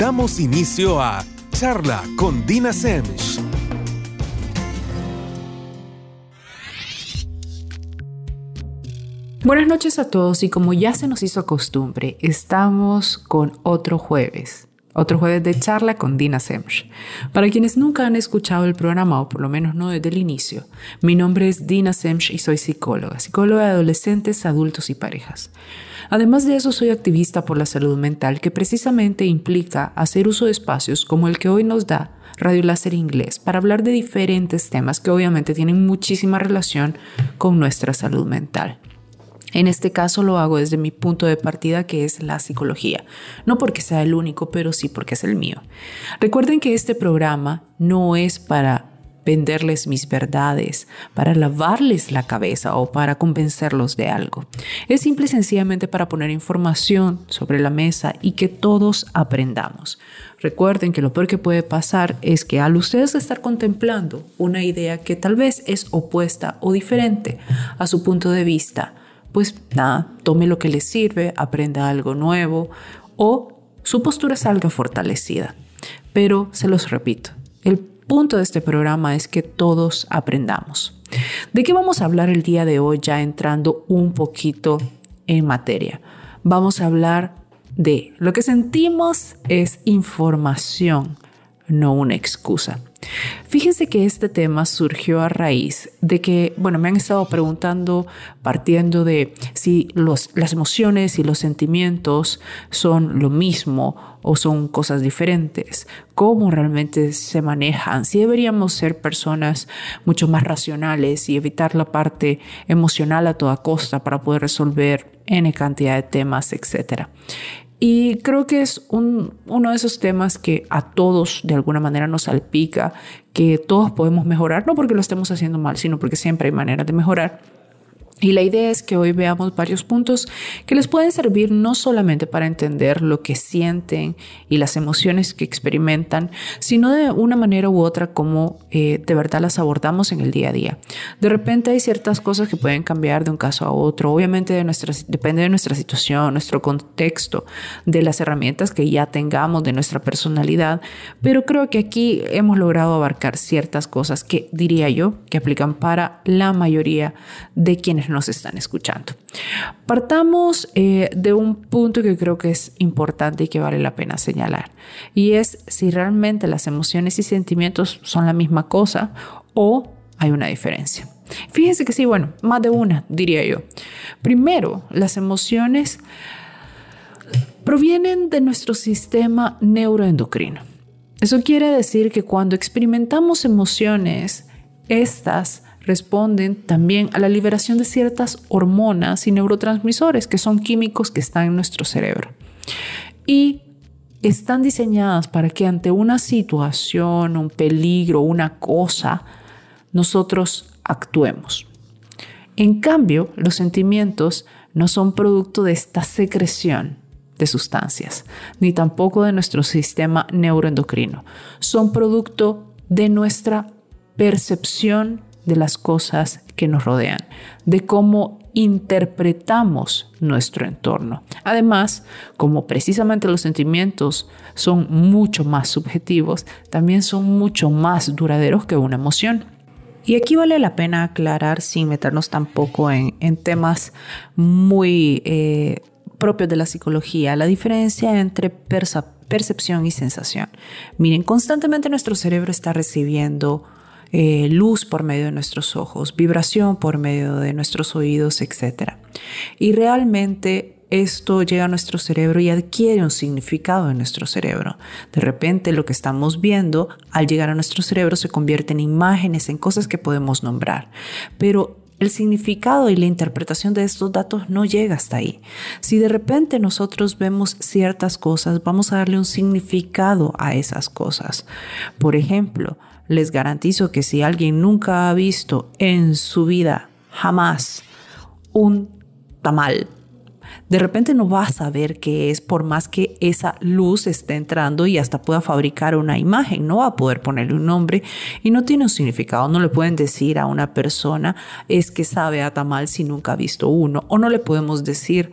Damos inicio a Charla con Dina Semch. Buenas noches a todos y como ya se nos hizo costumbre, estamos con otro jueves. Otro jueves de charla con Dina Semch. Para quienes nunca han escuchado el programa, o por lo menos no desde el inicio, mi nombre es Dina Semch y soy psicóloga, psicóloga de adolescentes, adultos y parejas. Además de eso, soy activista por la salud mental, que precisamente implica hacer uso de espacios como el que hoy nos da Radio Láser Inglés para hablar de diferentes temas que obviamente tienen muchísima relación con nuestra salud mental. En este caso lo hago desde mi punto de partida que es la psicología. No porque sea el único, pero sí porque es el mío. Recuerden que este programa no es para venderles mis verdades, para lavarles la cabeza o para convencerlos de algo. Es simple y sencillamente para poner información sobre la mesa y que todos aprendamos. Recuerden que lo peor que puede pasar es que al ustedes estar contemplando una idea que tal vez es opuesta o diferente a su punto de vista, pues nada, tome lo que le sirve, aprenda algo nuevo o su postura salga fortalecida. Pero se los repito, el punto de este programa es que todos aprendamos. ¿De qué vamos a hablar el día de hoy ya entrando un poquito en materia? Vamos a hablar de lo que sentimos es información, no una excusa. Fíjense que este tema surgió a raíz de que, bueno, me han estado preguntando partiendo de si las emociones y los sentimientos son lo mismo o son cosas diferentes, cómo realmente se manejan, si deberíamos ser personas mucho más racionales y evitar la parte emocional a toda costa para poder resolver N cantidad de temas, etc. Y creo que es uno de esos temas que a todos de alguna manera nos salpica, que todos podemos mejorar, no porque lo estemos haciendo mal, sino porque siempre hay maneras de mejorar. Y la idea es que hoy veamos varios puntos que les pueden servir no solamente para entender lo que sienten y las emociones que experimentan, sino de una manera u otra como eh, de verdad las abordamos en el día a día. De repente hay ciertas cosas que pueden cambiar de un caso a otro, obviamente de nuestra, depende de nuestra situación, nuestro contexto, de las herramientas que ya tengamos, de nuestra personalidad, pero creo que aquí hemos logrado abarcar ciertas cosas que diría yo que aplican para la mayoría de quienes nos están escuchando. Partamos eh, de un punto que creo que es importante y que vale la pena señalar, y es si realmente las emociones y sentimientos son la misma cosa o hay una diferencia. Fíjense que sí, bueno, más de una, diría yo. Primero, las emociones provienen de nuestro sistema neuroendocrino. Eso quiere decir que cuando experimentamos emociones, estas responden también a la liberación de ciertas hormonas y neurotransmisores, que son químicos que están en nuestro cerebro. Y están diseñadas para que ante una situación, un peligro, una cosa, nosotros actuemos. En cambio, los sentimientos no son producto de esta secreción de sustancias, ni tampoco de nuestro sistema neuroendocrino. Son producto de nuestra percepción de las cosas que nos rodean, de cómo interpretamos nuestro entorno. Además, como precisamente los sentimientos son mucho más subjetivos, también son mucho más duraderos que una emoción. Y aquí vale la pena aclarar, sin meternos tampoco en, temas muy eh, propios de la psicología, la diferencia entre percepción y sensación. Miren, constantemente nuestro cerebro está recibiendo eh, luz por medio de nuestros ojos, vibración por medio de nuestros oídos, etc. Y realmente esto llega a nuestro cerebro y adquiere un significado en nuestro cerebro. De repente lo que estamos viendo al llegar a nuestro cerebro se convierte en imágenes, en cosas que podemos nombrar. Pero el significado y la interpretación de estos datos no llega hasta ahí. Si de repente nosotros vemos ciertas cosas, vamos a darle un significado a esas cosas. Por ejemplo, les garantizo que si alguien nunca ha visto en su vida jamás un tamal, de repente no va a saber qué es por más que esa luz esté entrando y hasta pueda fabricar una imagen, no va a poder ponerle un nombre y no tiene un significado. No le pueden decir a una persona es que sabe a tamal si nunca ha visto uno o no le podemos decir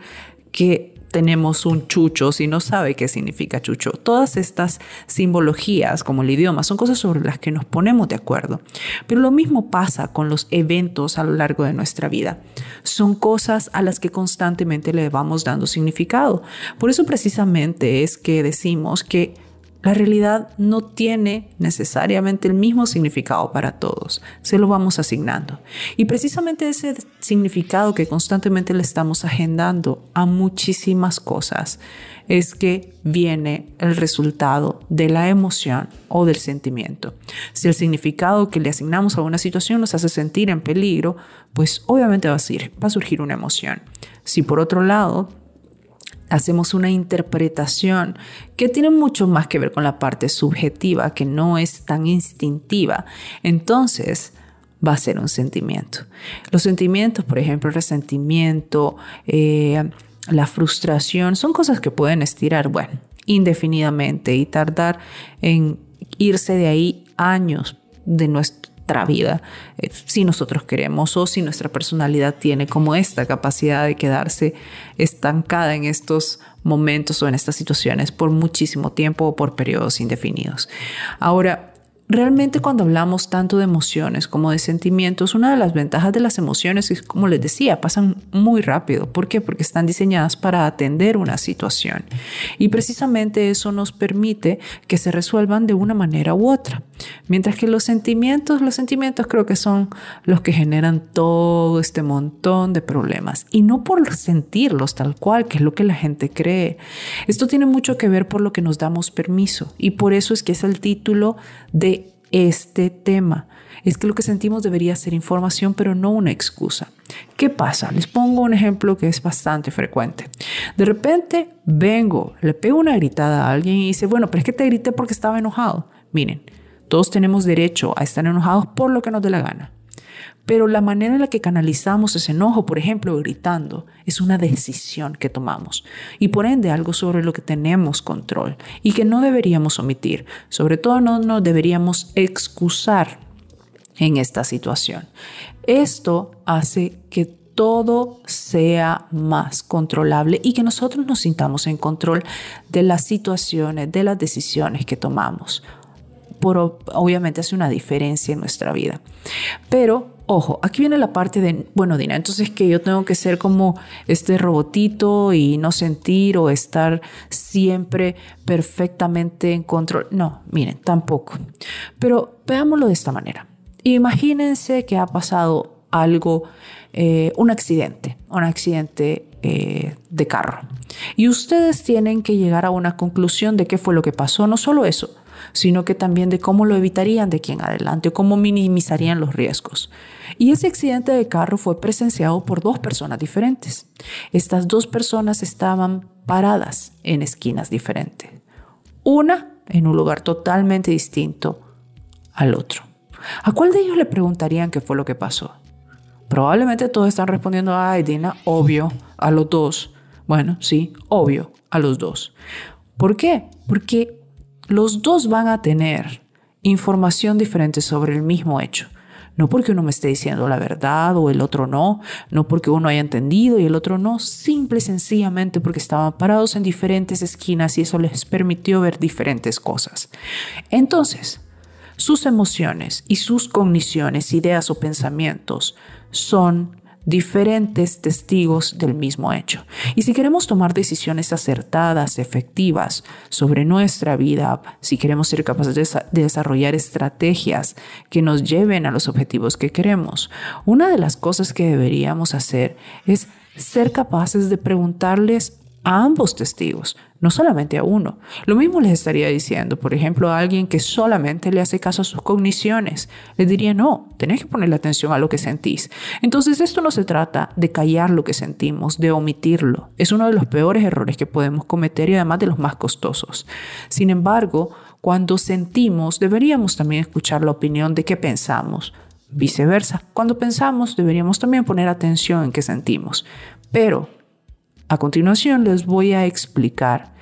que tenemos un chucho si no sabe qué significa chucho? Todas estas simbologías, como el idioma, son cosas sobre las que nos ponemos de acuerdo. Pero lo mismo pasa con los eventos a lo largo de nuestra vida. Son cosas a las que constantemente le vamos dando significado. Por eso precisamente es que decimos que la realidad no tiene necesariamente el mismo significado para todos, se lo vamos asignando. Y precisamente ese significado que constantemente le estamos agendando a muchísimas cosas es que viene el resultado de la emoción o del sentimiento. Si el significado que le asignamos a una situación nos hace sentir en peligro, pues obviamente va a, surgir una emoción. Si por otro lado hacemos una interpretación que tiene mucho más que ver con la parte subjetiva, que no es tan instintiva, entonces va a ser un sentimiento. Los sentimientos, por ejemplo, el resentimiento, eh, la frustración, son cosas que pueden estirar, bueno, indefinidamente y tardar en irse de ahí años de nuestro vida, eh, si nosotros queremos o si nuestra personalidad tiene como esta capacidad de quedarse estancada en estos momentos o en estas situaciones por muchísimo tiempo o por periodos indefinidos. Ahora, Realmente cuando hablamos tanto de emociones como de sentimientos, una de las ventajas de las emociones es, como les decía, pasan muy rápido. ¿Por qué? Porque están diseñadas para atender una situación. Y precisamente eso nos permite que se resuelvan de una manera u otra. Mientras que los sentimientos, los sentimientos creo que son los que generan todo este montón de problemas. Y no por sentirlos tal cual, que es lo que la gente cree. Esto tiene mucho que ver por lo que nos damos permiso. Y por eso es que es el título de este tema. Es que lo que sentimos debería ser información, pero no una excusa. ¿Qué pasa? Les pongo un ejemplo que es bastante frecuente. De repente vengo, le pego una gritada a alguien y dice, bueno, pero es que te grité porque estaba enojado. Miren, todos tenemos derecho a estar enojados por lo que nos dé la gana. Pero la manera en la que canalizamos ese enojo, por ejemplo, gritando, es una decisión que tomamos y por ende algo sobre lo que tenemos control y que no deberíamos omitir. Sobre todo no nos deberíamos excusar en esta situación. Esto hace que todo sea más controlable y que nosotros nos sintamos en control de las situaciones, de las decisiones que tomamos. Por, obviamente hace una diferencia en nuestra vida. Pero Ojo, aquí viene la parte de, bueno, Dina, entonces que yo tengo que ser como este robotito y no sentir o estar siempre perfectamente en control. No, miren, tampoco. Pero veámoslo de esta manera. Imagínense que ha pasado algo, eh, un accidente, un accidente eh, de carro. Y ustedes tienen que llegar a una conclusión de qué fue lo que pasó. No solo eso, sino que también de cómo lo evitarían de aquí en adelante o cómo minimizarían los riesgos. Y ese accidente de carro fue presenciado por dos personas diferentes. Estas dos personas estaban paradas en esquinas diferentes. Una en un lugar totalmente distinto al otro. ¿A cuál de ellos le preguntarían qué fue lo que pasó? Probablemente todos están respondiendo, ay, Dina, obvio, a los dos. Bueno, sí, obvio, a los dos. ¿Por qué? Porque los dos van a tener información diferente sobre el mismo hecho. No porque uno me esté diciendo la verdad o el otro no, no porque uno haya entendido y el otro no, simple y sencillamente porque estaban parados en diferentes esquinas y eso les permitió ver diferentes cosas. Entonces, sus emociones y sus cogniciones, ideas o pensamientos son diferentes testigos del mismo hecho. Y si queremos tomar decisiones acertadas, efectivas sobre nuestra vida, si queremos ser capaces de, desarrollar estrategias que nos lleven a los objetivos que queremos, una de las cosas que deberíamos hacer es ser capaces de preguntarles a ambos testigos, no solamente a uno. Lo mismo les estaría diciendo, por ejemplo, a alguien que solamente le hace caso a sus cogniciones. Le diría, no, tenés que ponerle atención a lo que sentís. Entonces, esto no se trata de callar lo que sentimos, de omitirlo. Es uno de los peores errores que podemos cometer y además de los más costosos. Sin embargo, cuando sentimos, deberíamos también escuchar la opinión de qué pensamos. Viceversa, cuando pensamos, deberíamos también poner atención en qué sentimos. Pero a continuación les voy a explicar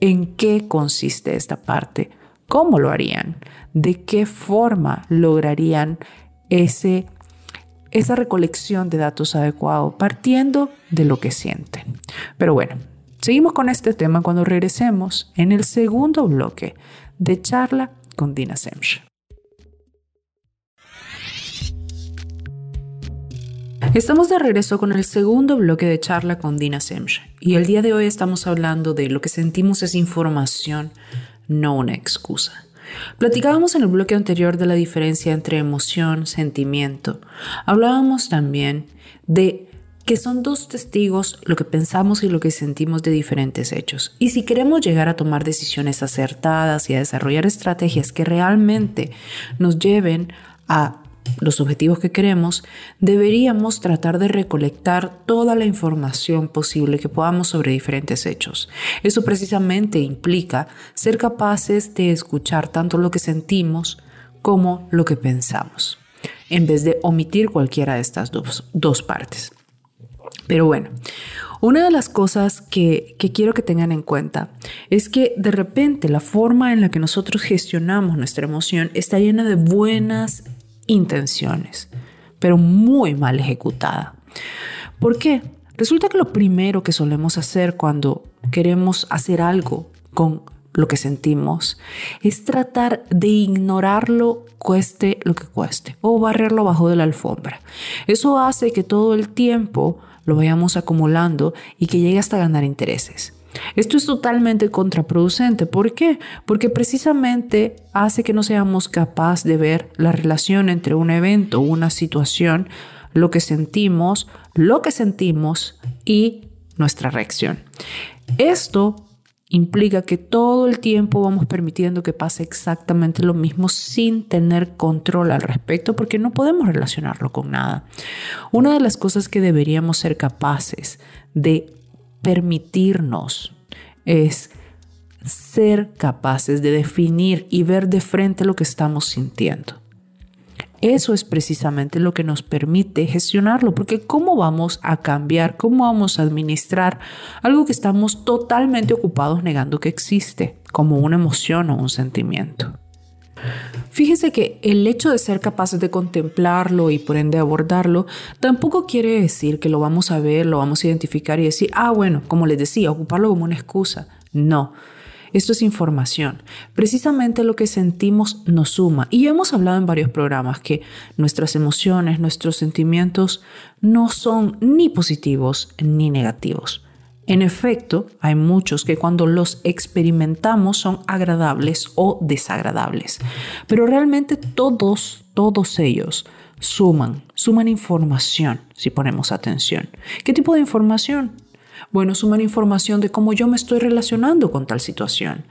en qué consiste esta parte, cómo lo harían, de qué forma lograrían ese, esa recolección de datos adecuado partiendo de lo que sienten. Pero bueno, Seguimos con este tema cuando regresemos en el segundo bloque de charla con Dina Semch. Estamos de regreso con el segundo bloque de charla con Dina Semch y el día de hoy estamos hablando de lo que sentimos es información, no una excusa. Platicábamos en el bloque anterior de la diferencia entre emoción, sentimiento. Hablábamos también de que son dos testigos lo que pensamos y lo que sentimos de diferentes hechos. Y si queremos llegar a tomar decisiones acertadas y a desarrollar estrategias que realmente nos lleven a los objetivos que queremos, deberíamos tratar de recolectar toda la información posible que podamos sobre diferentes hechos. Eso precisamente implica ser capaces de escuchar tanto lo que sentimos como lo que pensamos, en vez de omitir cualquiera de estas dos, dos partes. Pero bueno, una de las cosas que, que, quiero que tengan en cuenta es que de repente la forma en la que nosotros gestionamos nuestra emoción está llena de buenas intenciones, pero muy mal ejecutada. ¿Por qué? Resulta que lo primero que solemos hacer cuando queremos hacer algo con lo que sentimos es tratar de ignorarlo cueste lo que cueste o barrerlo bajo de la alfombra. Eso hace que todo el tiempo lo vayamos acumulando y que llegue hasta ganar intereses. Esto es totalmente contraproducente. ¿Por qué? Porque precisamente hace que no seamos capaces de ver la relación entre un evento, una situación, lo que sentimos, lo que sentimos y nuestra reacción. Esto implica que todo el tiempo vamos permitiendo que pase exactamente lo mismo sin tener control al respecto porque no podemos relacionarlo con nada. Una de las cosas que deberíamos ser capaces de permitirnos es ser capaces de definir y ver de frente lo que estamos sintiendo. Eso es precisamente lo que nos permite gestionarlo, porque ¿cómo vamos a cambiar, cómo vamos a administrar algo que estamos totalmente ocupados negando que existe, como una emoción o un sentimiento? Fíjense que el hecho de ser capaces de contemplarlo y por ende abordarlo tampoco quiere decir que lo vamos a ver, lo vamos a identificar y decir, ah, bueno, como les decía, ocuparlo como una excusa. No. Esto es información. Precisamente lo que sentimos nos suma. Y hemos hablado en varios programas que nuestras emociones, nuestros sentimientos no son ni positivos ni negativos. En efecto, hay muchos que cuando los experimentamos son agradables o desagradables, pero realmente todos, todos ellos suman, suman información si ponemos atención. ¿Qué tipo de información? Bueno, suman información de cómo yo me estoy relacionando con tal situación,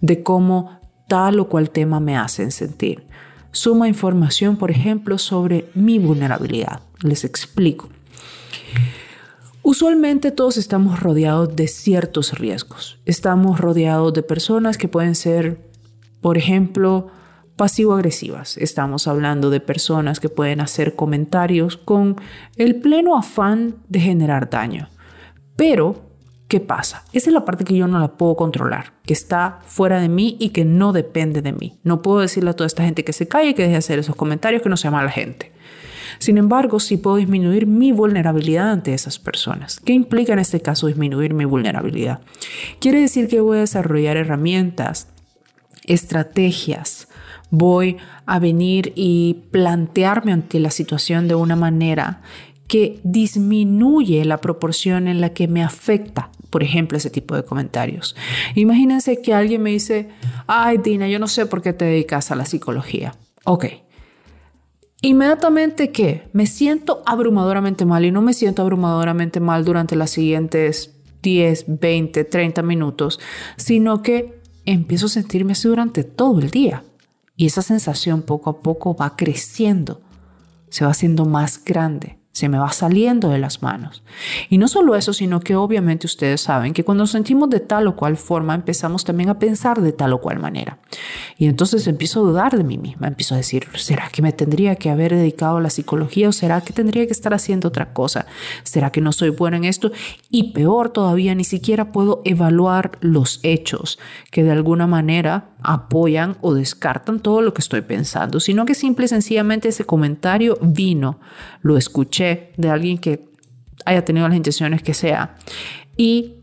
de cómo tal o cual tema me hacen sentir. Suma información, por ejemplo, sobre mi vulnerabilidad. Les explico. Usualmente todos estamos rodeados de ciertos riesgos. Estamos rodeados de personas que pueden ser, por ejemplo, pasivo-agresivas. Estamos hablando de personas que pueden hacer comentarios con el pleno afán de generar daño. Pero, ¿qué pasa? Esa es la parte que yo no la puedo controlar, que está fuera de mí y que no depende de mí. No puedo decirle a toda esta gente que se calle, que deje de hacer esos comentarios, que no se llama la gente. Sin embargo, sí puedo disminuir mi vulnerabilidad ante esas personas. ¿Qué implica en este caso disminuir mi vulnerabilidad? Quiere decir que voy a desarrollar herramientas, estrategias, voy a venir y plantearme ante la situación de una manera que disminuye la proporción en la que me afecta, por ejemplo, ese tipo de comentarios. Imagínense que alguien me dice, ay Dina, yo no sé por qué te dedicas a la psicología. Ok, Inmediatamente que me siento abrumadoramente mal y no me siento abrumadoramente mal durante las siguientes 10, 20, 30 minutos, sino que empiezo a sentirme así durante todo el día. Y esa sensación poco a poco va creciendo, se va haciendo más grande se me va saliendo de las manos. Y no solo eso, sino que obviamente ustedes saben que cuando nos sentimos de tal o cual forma, empezamos también a pensar de tal o cual manera. Y entonces empiezo a dudar de mí misma, empiezo a decir, ¿será que me tendría que haber dedicado a la psicología o será que tendría que estar haciendo otra cosa? ¿Será que no soy buena en esto? Y peor todavía, ni siquiera puedo evaluar los hechos que de alguna manera apoyan o descartan todo lo que estoy pensando, sino que simple y sencillamente ese comentario vino, lo escuché de alguien que haya tenido las intenciones que sea y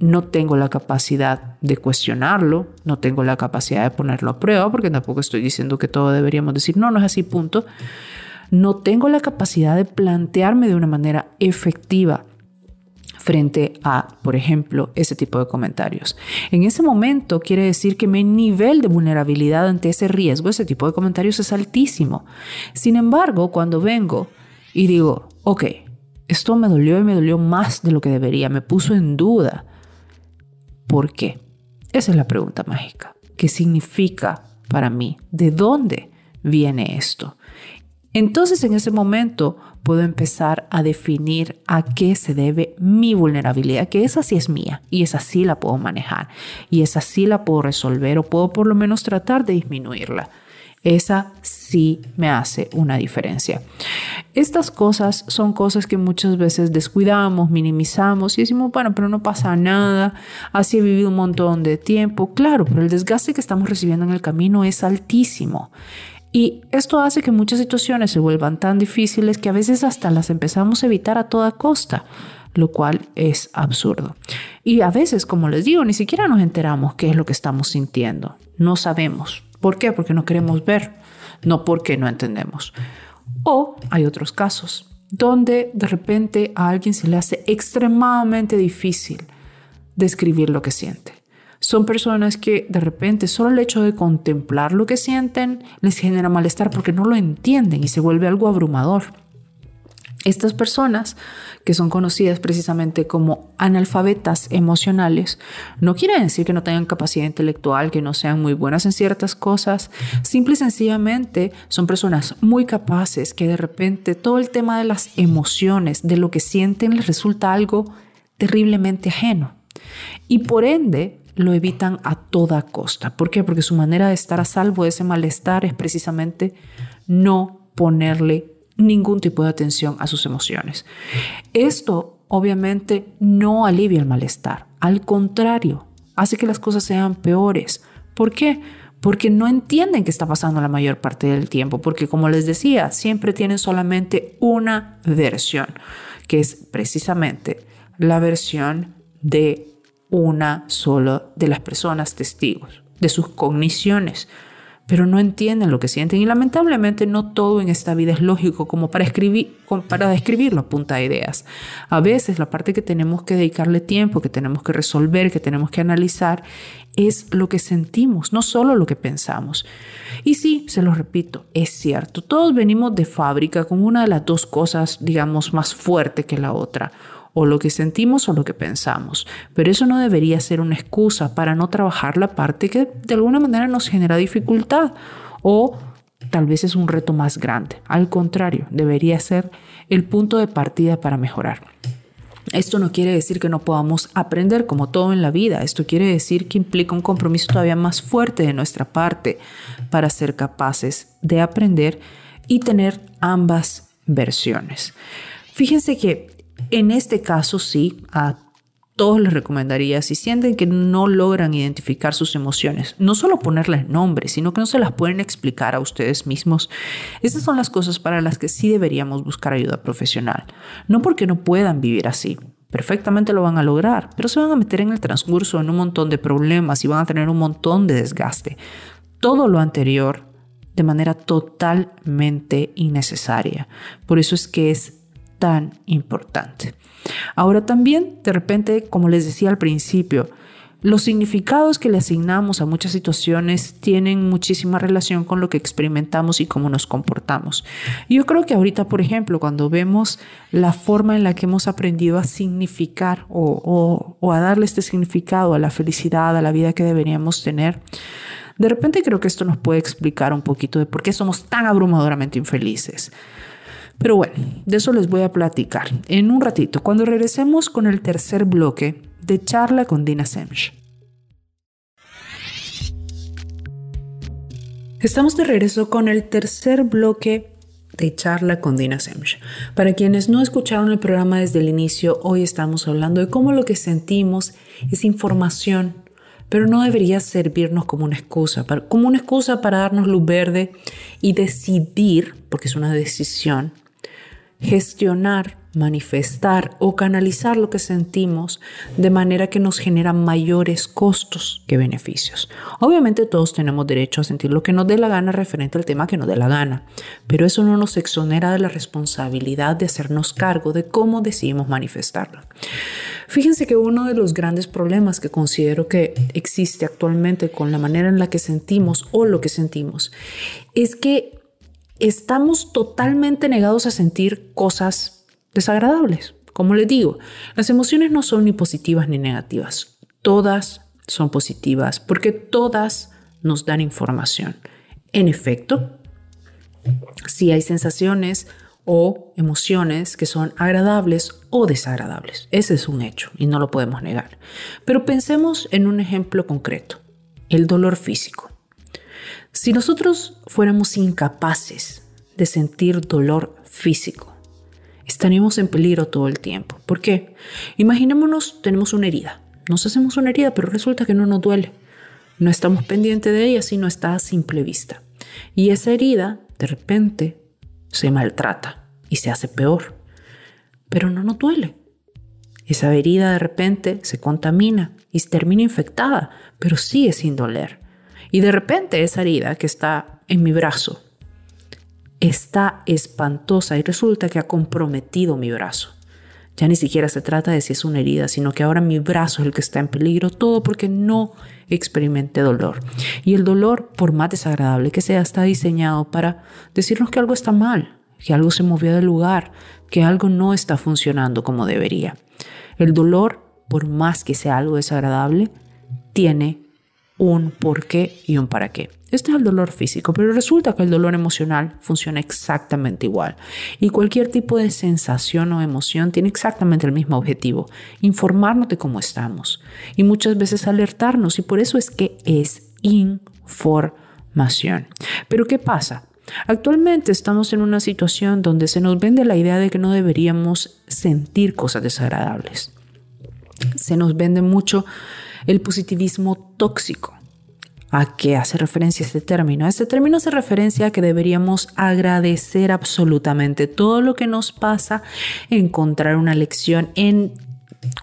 no tengo la capacidad de cuestionarlo, no tengo la capacidad de ponerlo a prueba, porque tampoco estoy diciendo que todo deberíamos decir, no, no es así, punto. No tengo la capacidad de plantearme de una manera efectiva frente a, por ejemplo, ese tipo de comentarios. En ese momento quiere decir que mi nivel de vulnerabilidad ante ese riesgo, ese tipo de comentarios es altísimo. Sin embargo, cuando vengo y digo, ok, esto me dolió y me dolió más de lo que debería, me puso en duda. ¿Por qué? Esa es la pregunta mágica. ¿Qué significa para mí? ¿De dónde viene esto? Entonces en ese momento puedo empezar a definir a qué se debe mi vulnerabilidad, que esa sí es mía y esa sí la puedo manejar y esa sí la puedo resolver o puedo por lo menos tratar de disminuirla. Esa sí me hace una diferencia. Estas cosas son cosas que muchas veces descuidamos, minimizamos y decimos, bueno, pero no pasa nada, así he vivido un montón de tiempo. Claro, pero el desgaste que estamos recibiendo en el camino es altísimo. Y esto hace que muchas situaciones se vuelvan tan difíciles que a veces hasta las empezamos a evitar a toda costa, lo cual es absurdo. Y a veces, como les digo, ni siquiera nos enteramos qué es lo que estamos sintiendo. No sabemos. ¿Por qué? Porque no queremos ver, no porque no entendemos. O hay otros casos donde de repente a alguien se le hace extremadamente difícil describir lo que siente. Son personas que de repente solo el hecho de contemplar lo que sienten les genera malestar porque no lo entienden y se vuelve algo abrumador. Estas personas, que son conocidas precisamente como analfabetas emocionales, no quiere decir que no tengan capacidad intelectual, que no sean muy buenas en ciertas cosas. Simple y sencillamente son personas muy capaces que de repente todo el tema de las emociones, de lo que sienten, les resulta algo terriblemente ajeno. Y por ende, lo evitan a toda costa. ¿Por qué? Porque su manera de estar a salvo de ese malestar es precisamente no ponerle ningún tipo de atención a sus emociones. Esto obviamente no alivia el malestar, al contrario, hace que las cosas sean peores. ¿Por qué? Porque no entienden qué está pasando la mayor parte del tiempo, porque como les decía, siempre tienen solamente una versión, que es precisamente la versión de una sola de las personas testigos, de sus cogniciones, pero no entienden lo que sienten y lamentablemente no todo en esta vida es lógico como para escribir, para describirlo a punta de ideas. A veces la parte que tenemos que dedicarle tiempo, que tenemos que resolver, que tenemos que analizar, es lo que sentimos, no solo lo que pensamos. Y sí, se lo repito, es cierto, todos venimos de fábrica con una de las dos cosas, digamos, más fuerte que la otra o lo que sentimos o lo que pensamos. Pero eso no debería ser una excusa para no trabajar la parte que de alguna manera nos genera dificultad o tal vez es un reto más grande. Al contrario, debería ser el punto de partida para mejorar. Esto no quiere decir que no podamos aprender como todo en la vida. Esto quiere decir que implica un compromiso todavía más fuerte de nuestra parte para ser capaces de aprender y tener ambas versiones. Fíjense que en este caso sí, a todos les recomendaría, si sienten que no logran identificar sus emociones, no solo ponerles nombre, sino que no se las pueden explicar a ustedes mismos, esas son las cosas para las que sí deberíamos buscar ayuda profesional. No porque no puedan vivir así, perfectamente lo van a lograr, pero se van a meter en el transcurso en un montón de problemas y van a tener un montón de desgaste. Todo lo anterior de manera totalmente innecesaria. Por eso es que es tan importante. Ahora también, de repente, como les decía al principio, los significados que le asignamos a muchas situaciones tienen muchísima relación con lo que experimentamos y cómo nos comportamos. Yo creo que ahorita, por ejemplo, cuando vemos la forma en la que hemos aprendido a significar o, o a darle este significado a la felicidad, a la vida que deberíamos tener, de repente creo que esto nos puede explicar un poquito de por qué somos tan abrumadoramente infelices. Pero bueno, de eso les voy a platicar en un ratito, cuando regresemos con el tercer bloque de charla con Dina Semch. Estamos de regreso con el tercer bloque de charla con Dina Semch. Para quienes no escucharon el programa desde el inicio, hoy estamos hablando de cómo lo que sentimos es información, pero no debería servirnos como una excusa, como una excusa para darnos luz verde y decidir, porque es una decisión, gestionar, manifestar o canalizar lo que sentimos de manera que nos genera mayores costos que beneficios. Obviamente todos tenemos derecho a sentir lo que nos dé la gana referente al tema que nos dé la gana, pero eso no nos exonera de la responsabilidad de hacernos cargo de cómo decidimos manifestarlo. Fíjense que uno de los grandes problemas que considero que existe actualmente con la manera en la que sentimos o lo que sentimos es que estamos totalmente negados a sentir cosas desagradables. Como les digo, las emociones no son ni positivas ni negativas. Todas son positivas porque todas nos dan información. En efecto, si hay sensaciones o emociones que son agradables o desagradables. Ese es un hecho y no lo podemos negar. Pero pensemos en un ejemplo concreto, el dolor físico. Si nosotros fuéramos incapaces de sentir dolor físico, estaríamos en peligro todo el tiempo. ¿Por qué? Imaginémonos, tenemos una herida. Nos hacemos una herida, pero resulta que no nos duele. No estamos pendientes de ella, sino está a simple vista. Y esa herida, de repente, se maltrata y se hace peor. Pero no nos duele. Esa herida de repente se contamina y termina infectada, pero sigue sin doler. Y de repente esa herida que está en mi brazo está espantosa y resulta que ha comprometido mi brazo. Ya ni siquiera se trata de si es una herida, sino que ahora mi brazo es el que está en peligro, todo porque no experimenté dolor. Y el dolor, por más desagradable que sea, está diseñado para decirnos que algo está mal, que algo se movió del lugar, que algo no está funcionando como debería. El dolor, por más que sea algo desagradable, tiene un por qué y un para qué. Este es el dolor físico, pero resulta que el dolor emocional funciona exactamente igual. Y cualquier tipo de sensación o emoción tiene exactamente el mismo objetivo, informarnos de cómo estamos y muchas veces alertarnos y por eso es que es información. Pero ¿qué pasa? Actualmente estamos en una situación donde se nos vende la idea de que no deberíamos sentir cosas desagradables. Se nos vende mucho el positivismo tóxico. ¿A qué hace referencia este término? Este término hace referencia a que deberíamos agradecer absolutamente todo lo que nos pasa, encontrar una lección en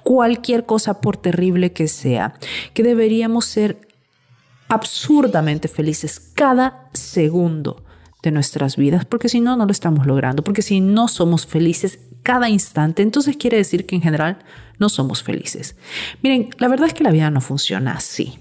cualquier cosa por terrible que sea, que deberíamos ser absurdamente felices cada segundo de nuestras vidas, porque si no, no lo estamos logrando, porque si no somos felices cada instante, entonces quiere decir que en general no somos felices. Miren, la verdad es que la vida no funciona así.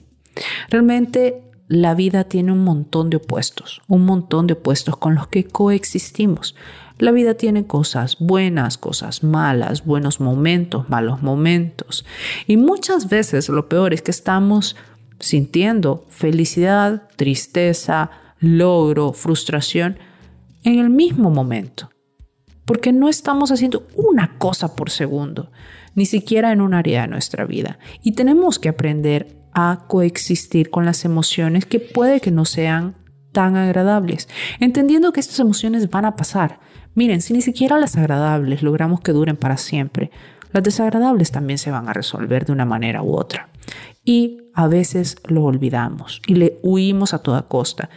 Realmente la vida tiene un montón de opuestos, un montón de opuestos con los que coexistimos. La vida tiene cosas buenas, cosas malas, buenos momentos, malos momentos. Y muchas veces lo peor es que estamos sintiendo felicidad, tristeza, logro, frustración en el mismo momento. Porque no estamos haciendo una cosa por segundo ni siquiera en un área de nuestra vida. Y tenemos que aprender a coexistir con las emociones que puede que no sean tan agradables, entendiendo que estas emociones van a pasar. Miren, si ni siquiera las agradables logramos que duren para siempre, las desagradables también se van a resolver de una manera u otra. Y a veces lo olvidamos y le huimos a toda costa.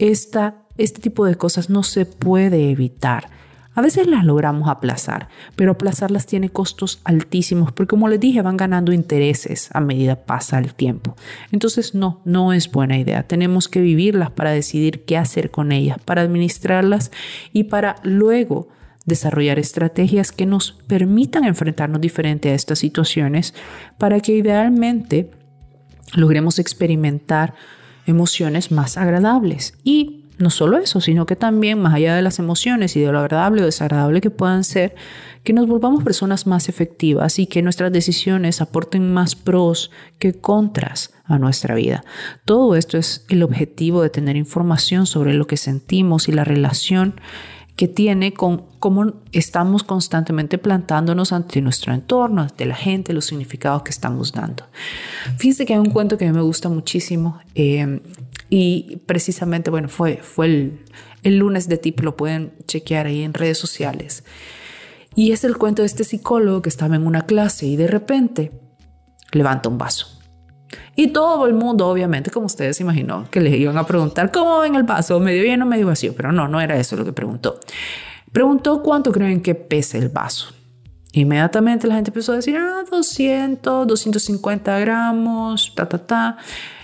Esta, este tipo de cosas no se puede evitar. A veces las logramos aplazar, pero aplazarlas tiene costos altísimos porque como les dije van ganando intereses a medida pasa el tiempo. Entonces no, no es buena idea. Tenemos que vivirlas para decidir qué hacer con ellas, para administrarlas y para luego desarrollar estrategias que nos permitan enfrentarnos diferente a estas situaciones para que idealmente logremos experimentar emociones más agradables y no solo eso, sino que también, más allá de las emociones y de lo agradable o desagradable que puedan ser, que nos volvamos personas más efectivas y que nuestras decisiones aporten más pros que contras a nuestra vida. Todo esto es el objetivo de tener información sobre lo que sentimos y la relación que tiene con cómo estamos constantemente plantándonos ante nuestro entorno, ante la gente, los significados que estamos dando. Fíjense que hay un cuento que a mí me gusta muchísimo. Eh, y precisamente, bueno, fue, fue el, el lunes de tip, lo pueden chequear ahí en redes sociales. Y es el cuento de este psicólogo que estaba en una clase y de repente levanta un vaso. Y todo el mundo, obviamente, como ustedes imaginó, que le iban a preguntar cómo ven el vaso, medio lleno, medio vacío, pero no, no era eso lo que preguntó. Preguntó cuánto creen que pesa el vaso. Inmediatamente la gente empezó a decir, ah, 200, 250 gramos, ta, ta, ta.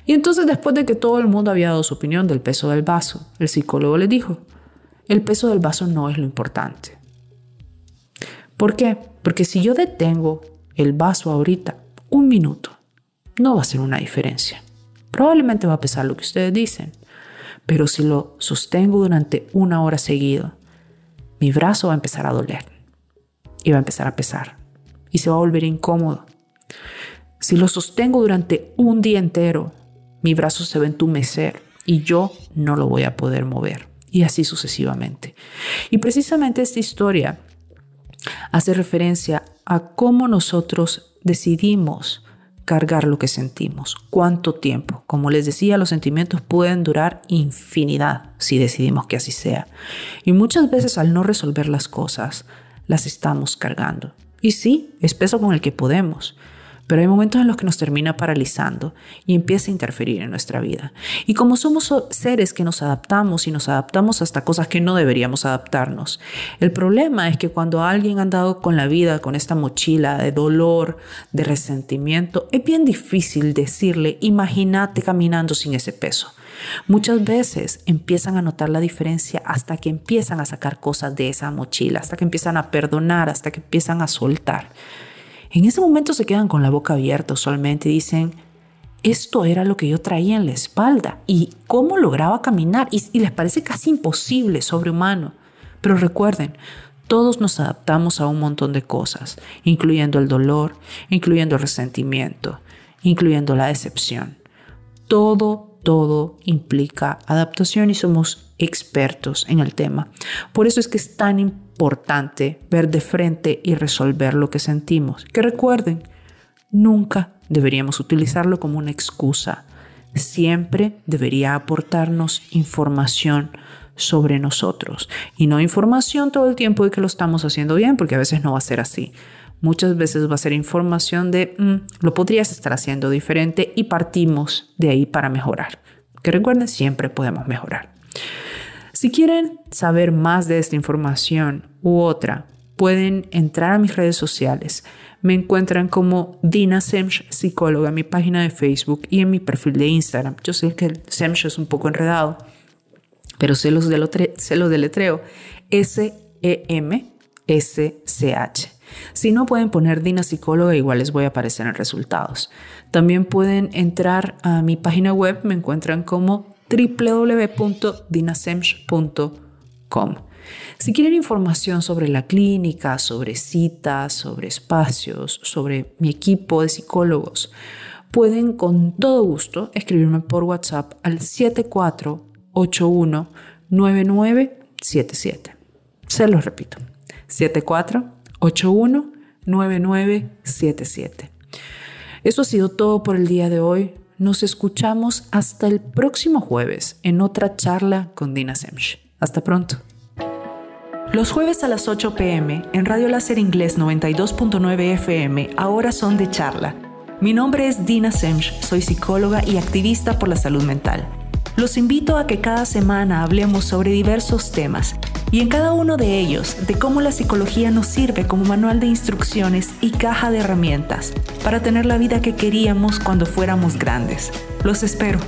Y entonces después de que todo el mundo había dado su opinión del peso del vaso, el psicólogo le dijo, el peso del vaso no es lo importante. ¿Por qué? Porque si yo detengo el vaso ahorita un minuto, no va a ser una diferencia. Probablemente va a pesar lo que ustedes dicen, pero si lo sostengo durante una hora seguida, mi brazo va a empezar a doler y va a empezar a pesar y se va a volver incómodo. Si lo sostengo durante un día entero, mi brazo se va a entumecer y yo no lo voy a poder mover y así sucesivamente. Y precisamente esta historia hace referencia a cómo nosotros decidimos cargar lo que sentimos, cuánto tiempo. Como les decía, los sentimientos pueden durar infinidad si decidimos que así sea. Y muchas veces al no resolver las cosas, las estamos cargando. Y sí, es peso con el que podemos, pero hay momentos en los que nos termina paralizando y empieza a interferir en nuestra vida. Y como somos seres que nos adaptamos y nos adaptamos hasta cosas que no deberíamos adaptarnos, el problema es que cuando alguien ha andado con la vida con esta mochila de dolor, de resentimiento, es bien difícil decirle, imagínate caminando sin ese peso. Muchas veces empiezan a notar la diferencia hasta que empiezan a sacar cosas de esa mochila, hasta que empiezan a perdonar, hasta que empiezan a soltar. En ese momento se quedan con la boca abierta usualmente dicen, esto era lo que yo traía en la espalda y cómo lograba caminar y, y les parece casi imposible, sobrehumano. Pero recuerden, todos nos adaptamos a un montón de cosas, incluyendo el dolor, incluyendo el resentimiento, incluyendo la decepción. Todo, todo implica adaptación y somos expertos en el tema. Por eso es que es tan importante importante ver de frente y resolver lo que sentimos. Que recuerden, nunca deberíamos utilizarlo como una excusa. Siempre debería aportarnos información sobre nosotros y no información todo el tiempo de que lo estamos haciendo bien, porque a veces no va a ser así. Muchas veces va a ser información de mm, lo podrías estar haciendo diferente y partimos de ahí para mejorar. Que recuerden, siempre podemos mejorar. Si quieren saber más de esta información u otra, pueden entrar a mis redes sociales. Me encuentran como Dina Semch, psicóloga, en mi página de Facebook y en mi perfil de Instagram. Yo sé que el Semch es un poco enredado, pero se los, se los deletreo. S-E-M-S-C-H. Si no pueden poner Dina Psicóloga, igual les voy a aparecer en resultados. También pueden entrar a mi página web, me encuentran como www.dinasemch.com. Si quieren información sobre la clínica, sobre citas, sobre espacios, sobre mi equipo de psicólogos, pueden con todo gusto escribirme por WhatsApp al 74819977. Se los repito, 74819977. Eso ha sido todo por el día de hoy. Nos escuchamos hasta el próximo jueves en otra charla con Dina Semch. Hasta pronto. Los jueves a las 8 pm en Radio Láser Inglés 92.9 FM ahora son de charla. Mi nombre es Dina Semch, soy psicóloga y activista por la salud mental. Los invito a que cada semana hablemos sobre diversos temas y en cada uno de ellos de cómo la psicología nos sirve como manual de instrucciones y caja de herramientas para tener la vida que queríamos cuando fuéramos grandes. Los espero.